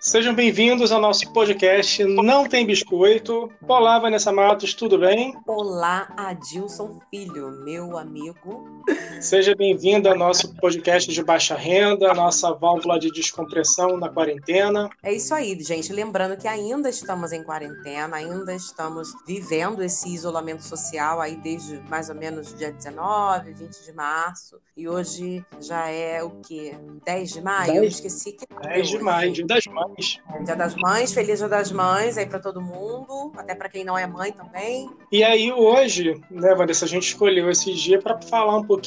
Sejam bem-vindos ao nosso podcast Não Tem Biscoito. Olá, Vanessa Matos, tudo bem? Olá, Adilson Filho, meu amigo. Seja bem-vindo ao nosso podcast de baixa renda, nossa válvula de descompressão na quarentena. É isso aí, gente. Lembrando que ainda estamos em quarentena, ainda estamos vivendo esse isolamento social aí desde mais ou menos dia 19, 20 de março. E hoje já é o quê? 10 de maio? 10, Eu esqueci que 10 de maio, dia das mães. Dia das Mães, feliz Dia das Mães aí para todo mundo, até para quem não é mãe também. E aí hoje, né, Vanessa, a gente escolheu esse dia para falar um pouquinho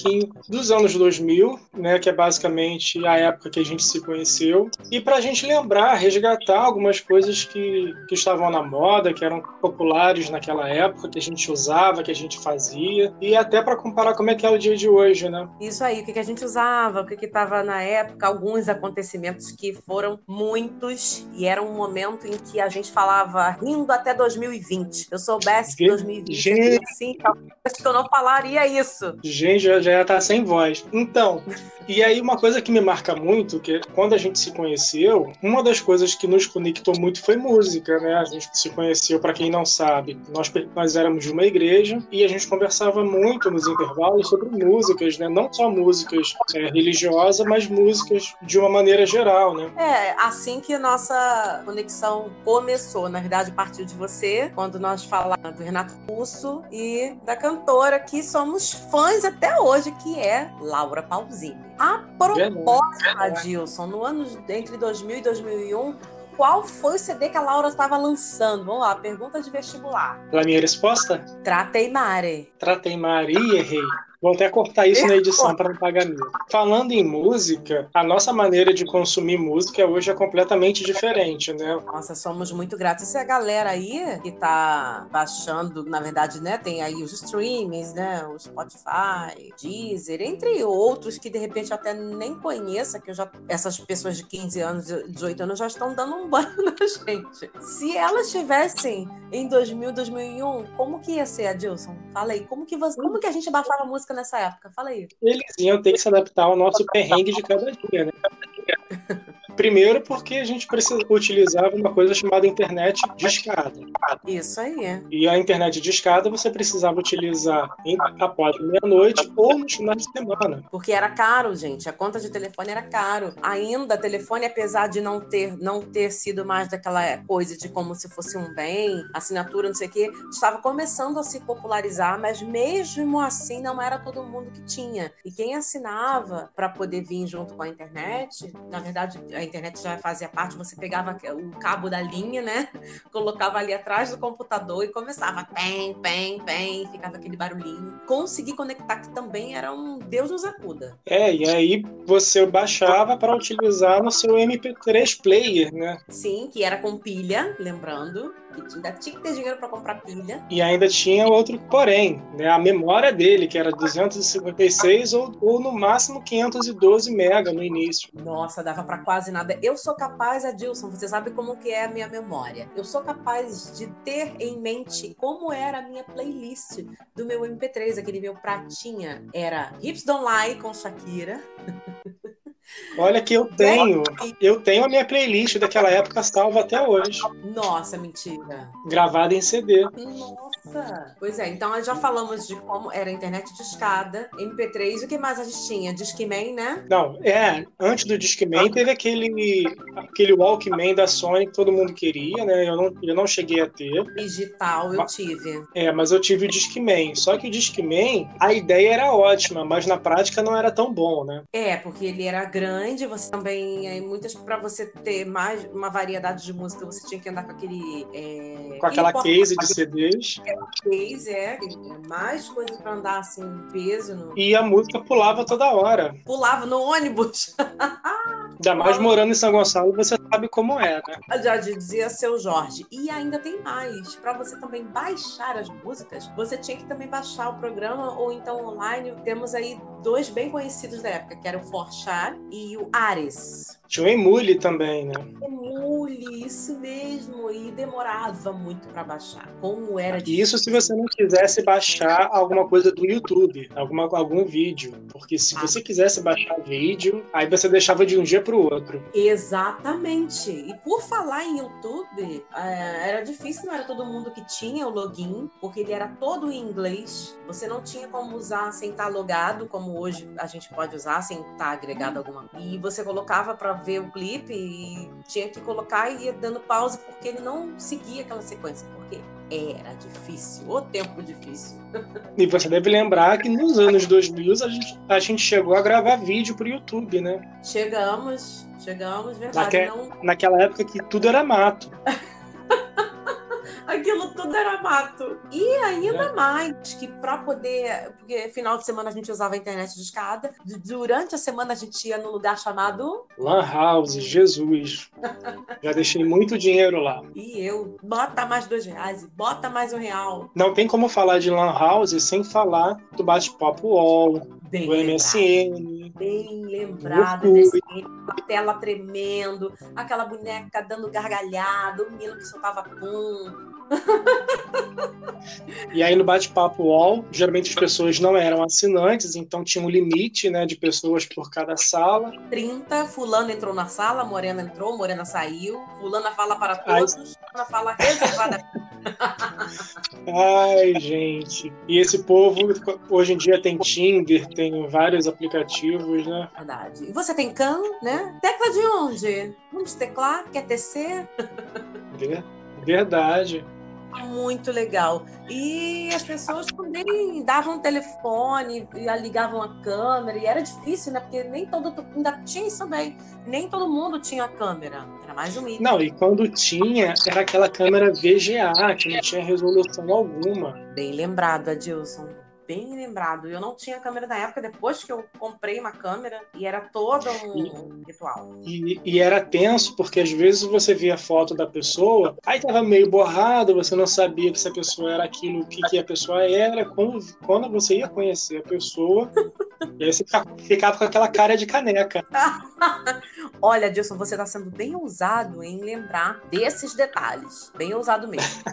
dos anos 2000, né, que é basicamente a época que a gente se conheceu, e para a gente lembrar, resgatar algumas coisas que, que estavam na moda, que eram populares naquela época, que a gente usava, que a gente fazia, e até para comparar como é que é o dia de hoje, né? Isso aí, o que, que a gente usava, o que estava na época, alguns acontecimentos que foram muitos e era um momento em que a gente falava rindo até 2020. Eu soubesse que 2020 Gente. assim, talvez que eu não falaria isso. Gente, já, já tá sem voz. Então, e aí uma coisa que me marca muito, que quando a gente se conheceu, uma das coisas que nos conectou muito foi música, né? A gente se conheceu, para quem não sabe, nós, nós éramos de uma igreja e a gente conversava muito nos intervalos sobre músicas, né? Não só músicas é, religiosas, mas músicas de uma maneira geral, né? É, assim que nossa conexão começou. Na verdade, partiu de você, quando nós falamos do Renato Russo e da cantora que somos fãs até hoje, que é Laura Pausini. A propósito, Adilson, no ano entre 2000 e 2001, qual foi o CD que a Laura estava lançando? Vamos lá, pergunta de vestibular. A minha resposta? Tratei Mare. Tratei Maria, errei. Vou até cortar isso na edição para não pagar mil. Falando em música, a nossa maneira de consumir música hoje é completamente diferente, né? Nossa, somos muito gratos. Se a galera aí que tá baixando, na verdade, né, tem aí os streamings, né, o Spotify, Deezer, entre outros que de repente até nem conheça, que eu já essas pessoas de 15 anos, 18 anos já estão dando um banho na gente. Se elas tivessem em 2000, 2001, como que ia ser, Adilson? Fala aí, como que você, como que a gente baixava música nessa época? Fala aí. Eles iam ter que se adaptar ao nosso perrengue de cada dia, né? Primeiro porque a gente precisa, utilizava uma coisa chamada internet de escada. Isso aí. E a internet de escada você precisava utilizar em, após meia-noite ou nos finais de semana. Porque era caro, gente. A conta de telefone era caro. Ainda telefone, apesar de não ter, não ter sido mais daquela coisa de como se fosse um bem, assinatura, não sei o quê, estava começando a se popularizar, mas mesmo assim não era todo mundo que tinha. E quem assinava para poder vir junto com a internet, na verdade, a internet já fazia parte, você pegava o cabo da linha, né? Colocava ali atrás do computador e começava pem, pem, pem, ficava aquele barulhinho. Conseguir conectar que também era um Deus nos acuda. É, e aí você baixava para utilizar no seu MP3 player, né? Sim, que era com pilha, lembrando que ainda tinha que ter dinheiro para comprar pilha. E ainda tinha outro porém, né? A memória dele, que era 256 ou, ou no máximo 512 mega no início. Nossa, dava para quase nada. Eu sou capaz, Adilson, você sabe como que é a minha memória. Eu sou capaz de ter em mente como era a minha playlist do meu MP3, aquele meu pratinha. Era Hips Don't Lie com Shakira. Olha que eu tenho, eu tenho a minha playlist daquela época salva até hoje. Nossa, mentira. Gravada em CD. Nossa. Pois é, então nós já falamos de como era a internet de escada, MP3, o que mais a gente tinha? Discman, né? Não, é, antes do Discman teve aquele aquele Walkman da Sony que todo mundo queria, né? Eu não, eu não cheguei a ter. Digital eu Mas- tive. É, mas eu tive o Discman. Só que o Discman, a ideia era ótima, mas na prática não era tão bom, né? É, porque ele era grande, você também, aí muitas para você ter mais uma variedade de música, você tinha que andar com aquele é, Com aquela case de CDs. É, é, mais coisas para andar assim, peso, no... E a música pulava toda hora. pulava no ônibus. Ainda mais morando em São Gonçalo, você sabe como é, né? Já dizia seu Jorge. E ainda tem mais. Para você também baixar as músicas, você tinha que também baixar o programa ou então online. Temos aí dois bem conhecidos da época, que era o Forchar e o Ares. Tinha o Emule também, né? Emule, isso mesmo. E demorava muito para baixar. Como era difícil. Isso se você não quisesse baixar alguma coisa do YouTube, alguma, algum vídeo. Porque se ah. você quisesse baixar vídeo, aí você deixava de um dia para o outro. Exatamente. E por falar em YouTube, é, era difícil, não era todo mundo que tinha o login, porque ele era todo em inglês. Você não tinha como usar sem estar logado, como hoje a gente pode usar sem estar agregado alguma. E você colocava para ver o clipe e tinha que colocar e ia dando pausa porque ele não seguia aquela sequência, porque era difícil, o tempo difícil. E você deve lembrar que nos anos 2000 a gente, a gente chegou a gravar vídeo pro YouTube, né? Chegamos, chegamos, verdade. Naque, não... Naquela época que tudo era mato. aquilo tudo era mato. E ainda é. mais que para poder, porque final de semana a gente usava a internet de escada, durante a semana a gente ia num lugar chamado Lan House, Jesus. Já deixei muito dinheiro lá. E eu, bota mais dois reais, bota mais um real. Não tem como falar de Lan House sem falar do bate-papo UOL, Bem do. MSN. Bem lembrado desse a tela tremendo, aquela boneca dando gargalhada, o menino que soltava pum. E aí no bate-papo UOL, geralmente as pessoas não eram assinantes, então tinha um limite né, de pessoas por cada sala. 30, fulano entrou na sala, morena entrou, morena saiu, fulana fala para todos, Ai. fulana fala reservada. Ai, gente. E esse povo, hoje em dia tem Tinder, tem vários aplicativos, né? Verdade. E você tem CAN, né? Tecla de onde? Onde teclar? Quer tecer? Verdade muito legal. E as pessoas também davam telefone, ligavam a câmera, e era difícil, né? Porque nem todo ainda tinha isso também. Nem todo mundo tinha câmera. Era mais humilde. Não, e quando tinha, era aquela câmera VGA, que não tinha resolução alguma. Bem lembrado, Adilson bem lembrado. Eu não tinha câmera na época, depois que eu comprei uma câmera, e era todo um e, ritual. E, e, era tenso, porque às vezes você via a foto da pessoa, aí tava meio borrado, você não sabia que se a pessoa era aquilo, que, que a pessoa era. Quando, quando você ia conhecer a pessoa, e aí você ficava com aquela cara de caneca. Olha, Dilson, você está sendo bem ousado em lembrar desses detalhes. Bem ousado mesmo.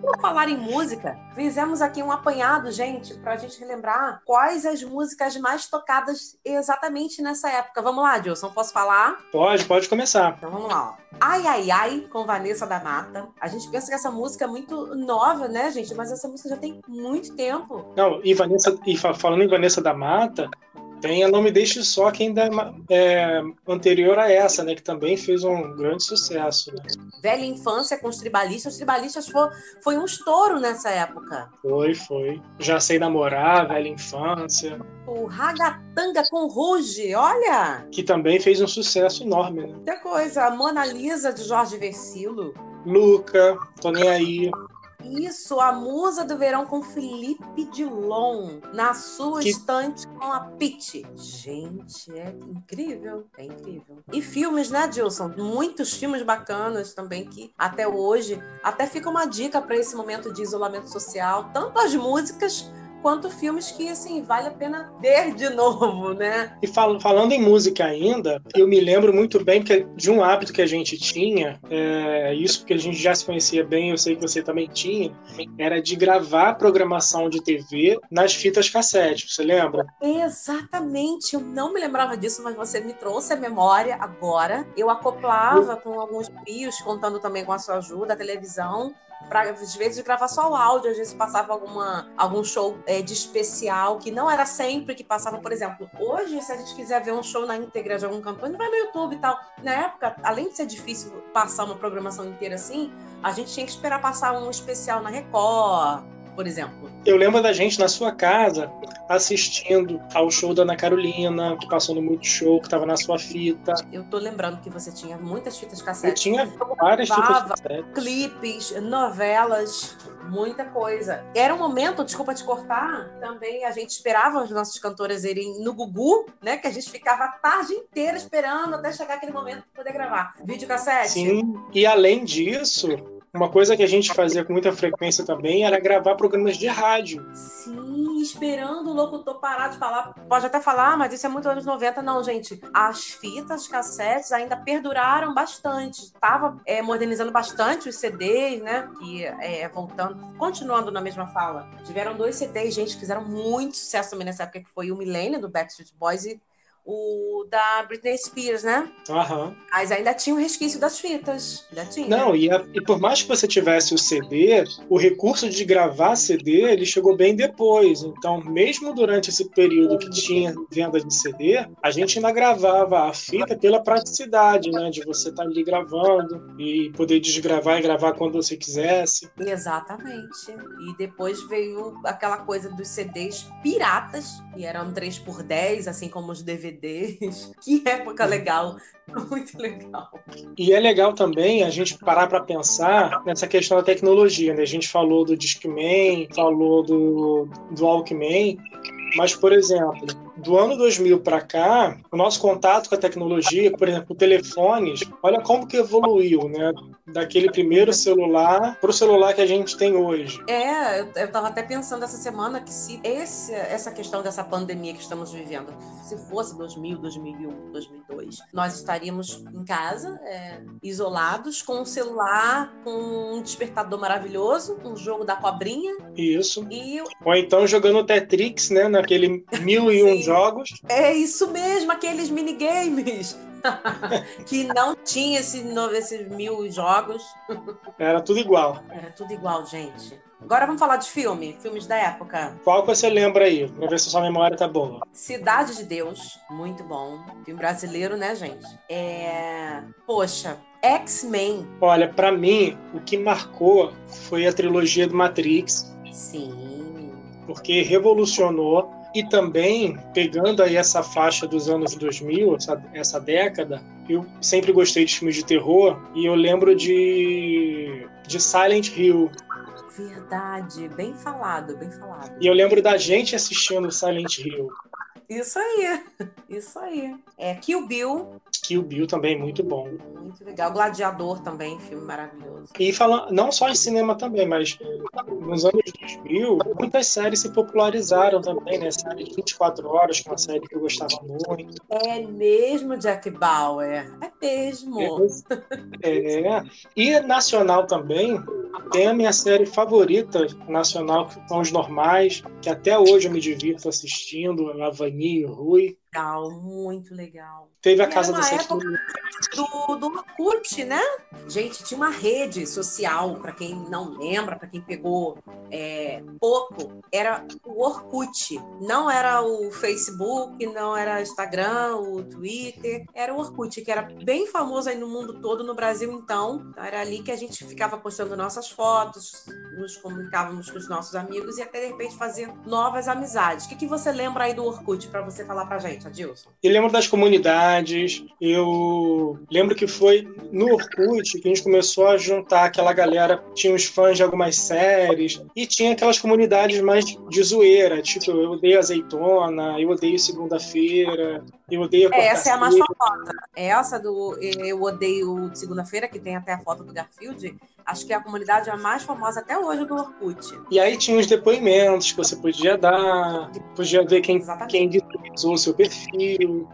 Por falar em música, fizemos aqui um apanhado, gente, para a gente relembrar quais as músicas mais tocadas exatamente nessa época. Vamos lá, Dilson, posso falar? Pode, pode começar. Então vamos lá. Ai, ai, ai, com Vanessa da Mata. A gente pensa que essa música é muito nova, né, gente? Mas essa música já tem muito tempo. Não, e Vanessa, e falando em Vanessa da Mata, tem a Nome Deixe Só, que ainda é anterior a essa, né? Que também fez um grande sucesso. Né? Velha infância com os tribalistas. Os tribalistas foi, foi um estouro nessa época. Foi, foi. Já sei namorar, velha infância. O Ragatanga com Ruge, olha! Que também fez um sucesso enorme, né? Outra coisa, a Mona Lisa de Jorge Versilo. Luca, tô nem aí. Isso, a musa do verão com Felipe Dilon na sua que... estante com a Pete. Gente, é incrível, é incrível. E filmes, né, Dilson? Muitos filmes bacanas também que até hoje até fica uma dica para esse momento de isolamento social, tanto as músicas quanto filmes que, assim, vale a pena ver de novo, né? E fal falando em música ainda, eu me lembro muito bem que, de um hábito que a gente tinha, é, isso porque a gente já se conhecia bem, eu sei que você também tinha, era de gravar programação de TV nas fitas cassete, você lembra? Exatamente, eu não me lembrava disso, mas você me trouxe a memória agora. Eu acoplava com alguns fios, contando também com a sua ajuda, a televisão, para às vezes gravar só o áudio, às vezes passava alguma, algum show é, de especial, que não era sempre que passava, por exemplo, hoje, se a gente quiser ver um show na íntegra de algum cantor, vai no YouTube e tal. Na época, além de ser difícil passar uma programação inteira assim, a gente tinha que esperar passar um especial na Record, por exemplo. Eu lembro da gente na sua casa assistindo ao show da Ana Carolina, que passou no Multishow, que estava na sua fita. Eu tô lembrando que você tinha muitas fitas cassete. Eu tinha várias fitas cassete. Clipes, novelas, muita coisa. Era um momento, desculpa te cortar, também a gente esperava os nossos cantores irem no Gugu, né? Que a gente ficava a tarde inteira esperando até chegar aquele momento para poder gravar. Vídeo cassete. Sim, e além disso, Uma coisa que a gente fazia com muita frequência também era gravar programas de rádio. Sim, esperando o locutor parar de falar. Pode até falar, ah, mas isso é muito anos 90. Não, gente. As fitas cassetes ainda perduraram bastante. Estava é, modernizando bastante os CDs, né? Que, é, voltando, continuando na mesma fala. Tiveram dois CDs, gente, que fizeram muito sucesso também nessa época, que foi o Millennium, do Backstreet Boys, e o da Britney Spears, né? Aham. Mas ainda tinha o resquício das fitas. Ainda tinha. Não, e, a- e por mais que você tivesse o CD, o recurso de gravar CD, ele chegou bem depois. Então, mesmo durante esse período que tinha venda de CD, a gente ainda gravava a fita pela praticidade, né? De você estar ali gravando e poder desgravar e gravar quando você quisesse. Exatamente. E depois veio aquela coisa dos CDs piratas, que eram 3x10, assim como os DVDs. Que época legal. Muito legal. E é legal também a gente parar para pensar nessa questão da tecnologia, né? A gente falou do Discman, falou do, do Walkman, mas, por exemplo, do ano 2000 para cá, o nosso contato com a tecnologia, por exemplo, telefones, olha como que evoluiu, né? Daquele primeiro celular para o celular que a gente tem hoje. É, eu, eu tava até pensando essa semana que se esse, essa questão dessa pandemia que estamos vivendo, se fosse 2000, 2001, 2002, nós estaríamos em casa, é, isolados, com um celular, com um despertador maravilhoso, um jogo da cobrinha Isso. e Ou então jogando Tetrix, né? Naquele mil e um Sim. Jogos. É isso mesmo, aqueles minigames. que não tinha esse, esses mil jogos. Era tudo igual. Era tudo igual, gente. Agora vamos falar de filme, filmes da época. Qual que você lembra aí? Pra ver se a sua memória tá boa. Cidade de Deus, muito bom. Filme brasileiro, né, gente? É. Poxa, X-Men. Olha, pra mim, o que marcou foi a trilogia do Matrix, Sim. porque revolucionou e também pegando aí essa faixa dos anos 2000, essa, essa década, eu sempre gostei de filmes de terror e eu lembro de de Silent Hill Verdade, bem falado, bem falado. e eu lembro da gente assistindo Silent Hill. Isso aí, isso aí. É Kill Bill, Kill Bill também muito bom. muito legal. Gladiador também, filme maravilhoso. E falando não só em cinema também, mas nos anos 2000, muitas séries se popularizaram também, né? Série de 24 horas, que é uma série que eu gostava muito. É mesmo Jack Bauer. É mesmo. É. E nacional também, tem a minha série favorita nacional, que são os normais, que até hoje eu me divirto assistindo, a Vani e o Rui. Legal, muito legal. Teve a E Casa do época do, do Orkut, né? Gente, tinha uma rede social, para quem não lembra, para quem pegou é, pouco, era o Orkut. Não era o Facebook, não era o Instagram, o Twitter, era o Orkut, que era bem famoso aí no mundo todo, no Brasil então. Era ali que a gente ficava postando nossas fotos, nos comunicávamos com os nossos amigos e até de repente fazer novas amizades. O que, que você lembra aí do Orkut para você falar pra gente, Adilson? Eu lembro das comunidades, eu lembro que foi no Orkut que a gente começou a juntar aquela galera, tinha os fãs de algumas séries, e tinha aquelas comunidades mais de zoeira, tipo, eu odeio azeitona, eu odeio segunda-feira, eu odeio Essa é a mais famosa. Essa do Eu Odeio de Segunda-feira, que tem até a foto do Garfield, acho que é a comunidade a mais famosa até hoje do Orkut. E aí tinha os depoimentos que você podia dar, podia ver quem, Exatamente. quem visualizou o seu perfil.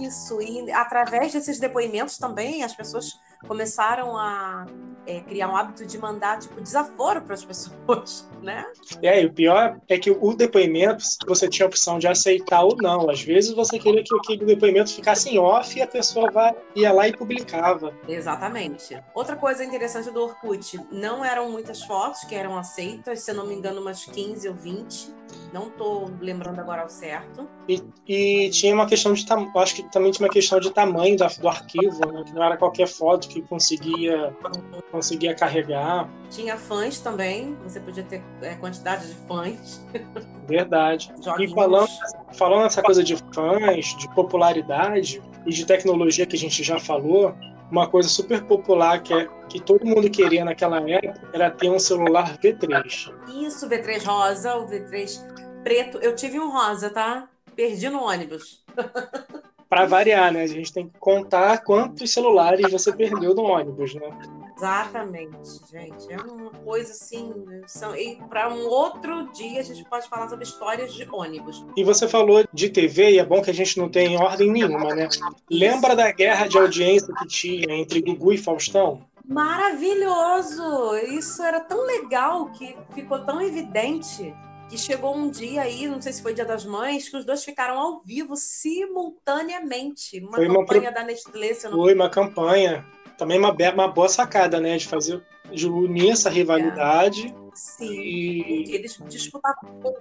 Isso, e através desses depoimentos também as pessoas começaram a é, criar um hábito de mandar tipo desaforo para as pessoas, né? E aí, o pior é que o depoimento, você tinha a opção de aceitar ou não. Às vezes você queria que aquele depoimento ficasse em off e a pessoa vai, ia lá e publicava. Exatamente. Outra coisa interessante do Orkut, não eram muitas fotos que eram aceitas, se eu não me engano, umas 15 ou 20. Não tô lembrando agora ao certo. E, e tinha uma questão de tamanho, acho que também tinha uma questão de tamanho da- do arquivo, né? que não era qualquer foto que conseguia, conseguia carregar. Tinha fãs também, você podia ter é, quantidade de fãs. Verdade. Joguinhos. E falando, falando essa coisa de fãs, de popularidade e de tecnologia que a gente já falou, uma coisa super popular que, é, que todo mundo queria naquela época era ter um celular V3. Isso, o V3 rosa, o V3 preto. Eu tive um rosa, tá? Perdi no ônibus. Para variar, né? A gente tem que contar quantos celulares você perdeu no ônibus, né? Exatamente, gente. É uma coisa assim. São... E para um outro dia a gente pode falar sobre histórias de ônibus. E você falou de TV, e é bom que a gente não tem ordem nenhuma, né? Lembra da guerra de audiência que tinha entre Gugu e Faustão? Maravilhoso! Isso era tão legal que ficou tão evidente que chegou um dia aí, não sei se foi Dia das Mães, que os dois ficaram ao vivo simultaneamente. Uma foi campanha uma... da Nestlé, se eu não Foi uma campanha. Também uma, uma boa sacada, né? De fazer de unir essa rivalidade. É. Sim, e... eles disputavam tudo.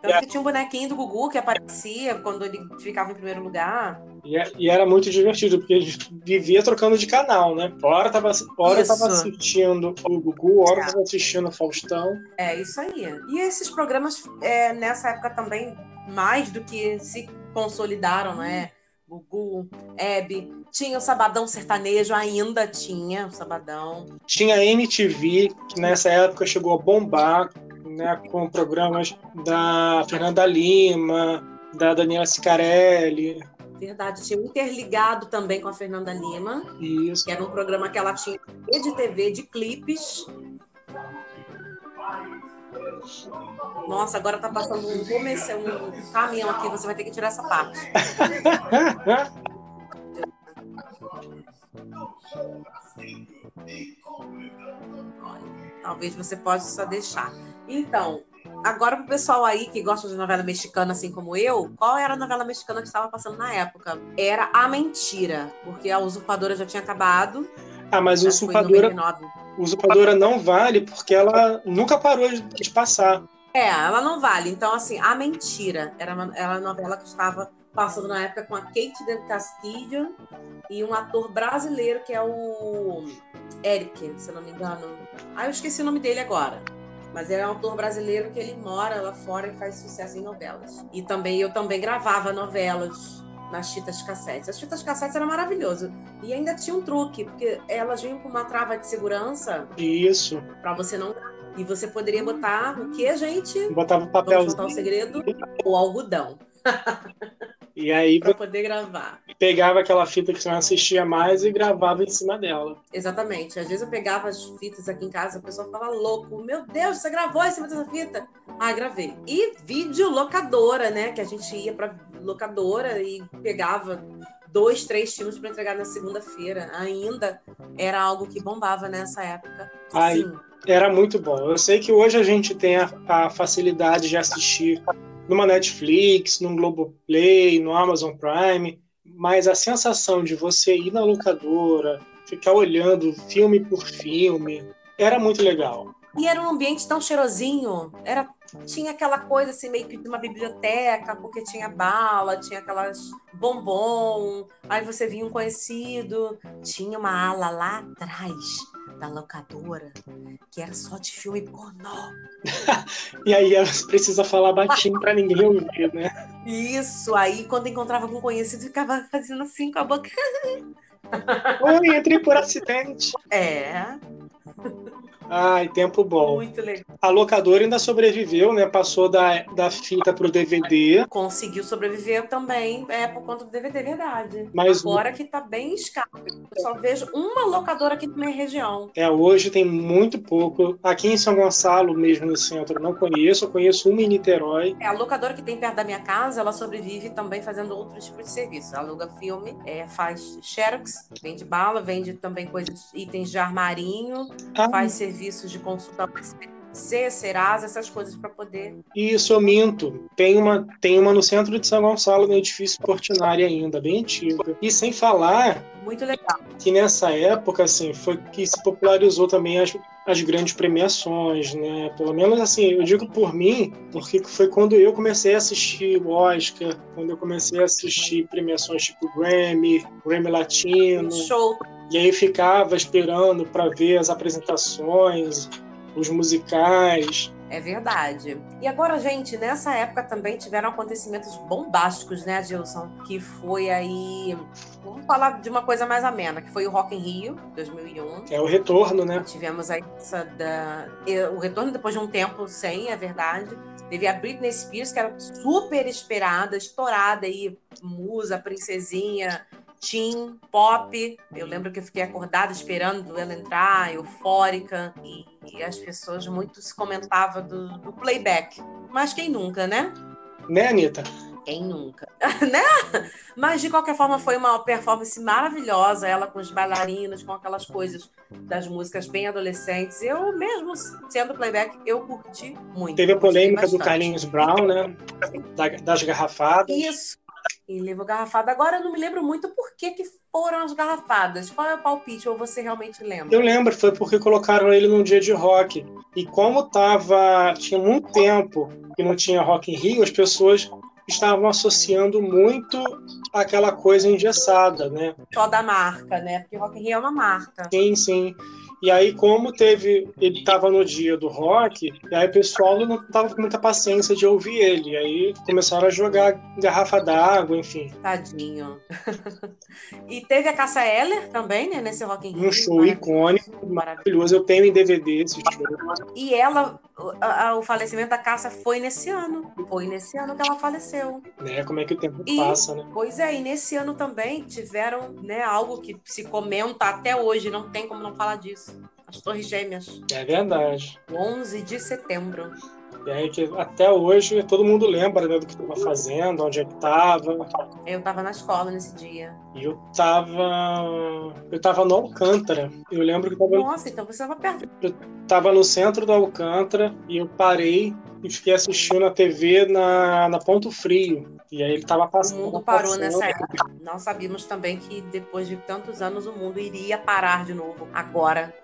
Tanto é. que tinha um bonequinho do Gugu que aparecia quando ele ficava em primeiro lugar. E, é, e era muito divertido, porque a gente vivia trocando de canal, né? Hora tava, hora tava assistindo o Gugu, hora é. tava assistindo o Faustão. É, isso aí. E esses programas, é, nessa época também, mais do que se consolidaram, né? Gugu, Hebe, tinha o Sabadão Sertanejo, ainda tinha o Sabadão. Tinha a MTV, que nessa época chegou a bombar, né, com programas da Fernanda Lima, da Daniela Sicarelli. Verdade, tinha interligado também com a Fernanda Lima. Isso. Que era um programa que ela tinha de TV, de clipes. Nossa, agora tá passando um, um caminhão aqui, você vai ter que tirar essa parte. talvez você possa deixar. Então, agora pro pessoal aí que gosta de novela mexicana assim como eu, qual era a novela mexicana que estava passando na época? Era A Mentira, porque a Usurpadora já tinha acabado. Ah, mas a Usurpadora, Usurpadora não vale porque ela nunca parou de passar. É, ela não vale. Então, assim, A Mentira era uma, era uma novela que estava passando na época com a Kate del Castillo e um ator brasileiro que é o Eric, se eu não me engano. Ah, eu esqueci o nome dele agora. Mas ele é um ator brasileiro que ele mora lá fora e faz sucesso em novelas. E também eu também gravava novelas nas fitas cassetes. As fitas cassetes eram maravilhoso. E ainda tinha um truque, porque elas vinham com uma trava de segurança. Isso. Para você não e você poderia botar o que, gente? Botava papel. Vamos botar o segredo? O algodão. E aí para poder gravar. Pegava aquela fita que você não assistia mais e gravava em cima dela. Exatamente. Às vezes eu pegava as fitas aqui em casa, o pessoal ficava louco. Meu Deus, você gravou em cima dessa fita? Ah, gravei. E vídeo locadora, né? Que a gente ia para locadora e pegava dois, três filmes para entregar na segunda-feira. Ainda era algo que bombava nessa época. Ai, Sim. Era muito bom. Eu sei que hoje a gente tem a, a facilidade de assistir numa Netflix, num Globoplay, no Amazon Prime, mas a sensação de você ir na locadora, ficar olhando filme por filme, era muito legal. E era um ambiente tão cheirosinho, era tinha aquela coisa assim meio que de uma biblioteca, porque tinha bala, tinha aquelas bombom, aí você via um conhecido, tinha uma ala lá atrás da locadora que era só de filme pornô. e aí precisa falar baixinho para ninguém ouvir, né? Isso, aí quando encontrava algum conhecido ficava fazendo assim com a boca. Oi, entrei por acidente. É. Ai, tempo bom. Muito legal. A locadora ainda sobreviveu, né? Passou da, da fita pro DVD. Conseguiu sobreviver também, é por conta do DVD, verdade. Mas agora que tá bem escasso. Eu só vejo uma locadora aqui na minha região. É, hoje tem muito pouco. Aqui em São Gonçalo, mesmo no centro, não conheço. Eu conheço uma em Niterói. É, a locadora que tem perto da minha casa, ela sobrevive também fazendo outros tipos de serviço. Aluga filme, é, faz xerox, vende bala, vende também coisas, itens de armarinho, ah. faz serviço serviços de consulta C, Serasa, essas coisas para poder. Isso, eu minto. Tem uma, tem uma no centro de São Gonçalo, no edifício Portinari ainda, bem antiga. E sem falar. Muito legal. Que nessa época, assim, foi que se popularizou também as, as grandes premiações, né? Pelo menos assim, eu digo por mim, porque foi quando eu comecei a assistir o Oscar, quando eu comecei a assistir premiações tipo Grammy, Grammy Latino. Show. E aí ficava esperando para ver as apresentações, os musicais. É verdade. E agora, gente, nessa época também tiveram acontecimentos bombásticos, né, Gilson? Que foi aí. Vamos falar de uma coisa mais amena, que foi o Rock in Rio, 2001. É o retorno, né? Tivemos aí essa da... o retorno depois de um tempo sem, é verdade. Teve a Britney Spears, que era super esperada, estourada aí, musa, princesinha, teen, pop. Eu lembro que eu fiquei acordada esperando ela entrar, eufórica, e, e as pessoas muito se comentavam do, do playback. Mas quem nunca, né? Né, Anitta? Quem nunca? né? Mas de qualquer forma foi uma performance maravilhosa, ela com os bailarinos, com aquelas coisas das músicas bem adolescentes. Eu mesmo sendo playback, eu curti muito. Teve a polêmica do Carlinhos Brown, né? das garrafadas. Isso. E levou garrafada. Agora eu não me lembro muito por que, que foram as garrafadas. Qual é o palpite? Ou você realmente lembra? Eu lembro, foi porque colocaram ele num dia de rock. E como tava. Tinha muito tempo que não tinha Rock in Rio, as pessoas estavam associando muito aquela coisa engessada, né? Só da marca, né? Porque Rock in Rio é uma marca. Sim, sim. E aí, como teve, ele estava no dia do rock, e aí o pessoal não estava com muita paciência de ouvir ele. E aí começaram a jogar garrafa d'água, enfim. Tadinho. e teve a Cassa Eller também, né, nesse Rock in Rio. Um show icônico, maravilhoso. Eu tenho em DVD esse show. E ela, a, a, o falecimento da Cassa foi nesse ano. Foi nesse ano que ela faleceu. Né, como é que o tempo e, passa, né? Pois é, e nesse ano também tiveram, né, algo que se comenta até hoje, não tem como não falar disso as Torres Gêmeas. É verdade. 11 de setembro. E aí que até hoje todo mundo lembra né, do que estava fazendo, onde é que estava. Eu estava na escola nesse dia. E eu estava eu tava no Alcântara. Eu lembro que tava Nossa, então você estava perto. Eu estava no centro do Alcântara e eu parei e fiquei assistindo na TV na, na Ponto Frio. E aí ele estava passando. O mundo parou passando. nessa época. Nós sabíamos também que depois de tantos anos o mundo iria parar de novo. Agora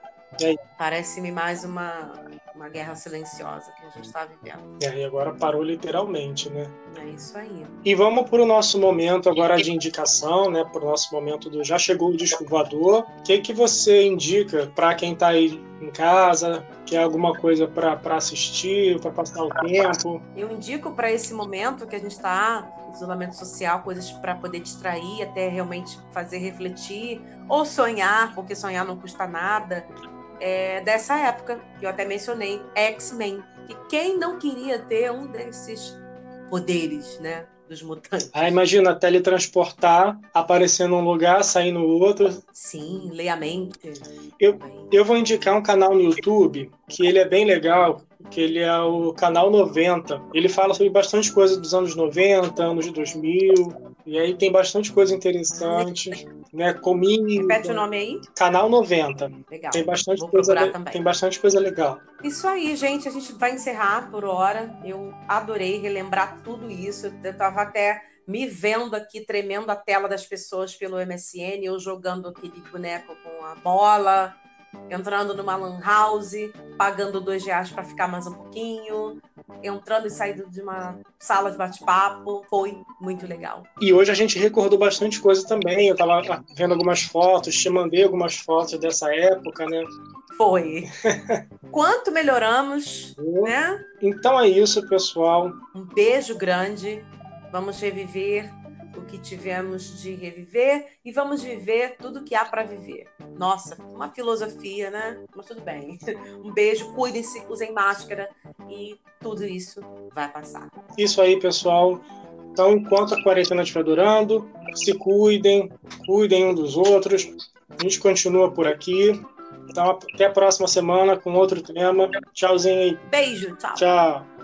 Parece-me mais uma, uma guerra silenciosa que a gente está vivendo. É, e agora parou literalmente, né? É isso aí. E vamos para o nosso momento agora de indicação, né? Para o nosso momento do Já Chegou o Disco Voador. O que, que você indica para quem está aí em casa, quer alguma coisa para assistir, para passar o tempo? Eu indico para esse momento que a gente está isolamento social, coisas para poder distrair, até realmente fazer refletir ou sonhar, porque sonhar não custa nada é, dessa época, que eu até mencionei, X-Men. E quem não queria ter um desses poderes, né? Dos mutantes. Ah, imagina, teletransportar, aparecer num lugar, sair no outro. Sim, ler a mente. Eu, eu vou indicar um canal no YouTube que ele é bem legal, que ele é o canal 90. Ele fala sobre bastante coisa dos anos 90, anos de 2000, e aí tem bastante coisa interessante, né? Comida. Repete o nome aí? Canal 90. Legal. Tem bastante Vou coisa le... também. tem bastante coisa legal. Isso aí, gente, a gente vai encerrar por hora. Eu adorei relembrar tudo isso. Eu tava até me vendo aqui tremendo a tela das pessoas pelo MSN, eu jogando aquele boneco com a bola, entrando numa lan house, pagando dois reais para ficar mais um pouquinho, entrando e saindo de uma sala de bate-papo. Foi muito legal. E hoje a gente recordou bastante coisa também. Eu estava vendo algumas fotos, te mandei algumas fotos dessa época, né? Foi. Quanto melhoramos, né? Então é isso, pessoal. Um beijo grande. Vamos reviver que tivemos de reviver e vamos viver tudo que há para viver. Nossa, uma filosofia, né? Mas tudo bem. Um beijo, cuidem-se, usem máscara e tudo isso vai passar. Isso aí, pessoal. Então, enquanto a quarentena estiver durando, se cuidem, cuidem um dos outros. A gente continua por aqui. Então, até a próxima semana com outro tema. Tchauzinho aí. Beijo, tchau. Tchau.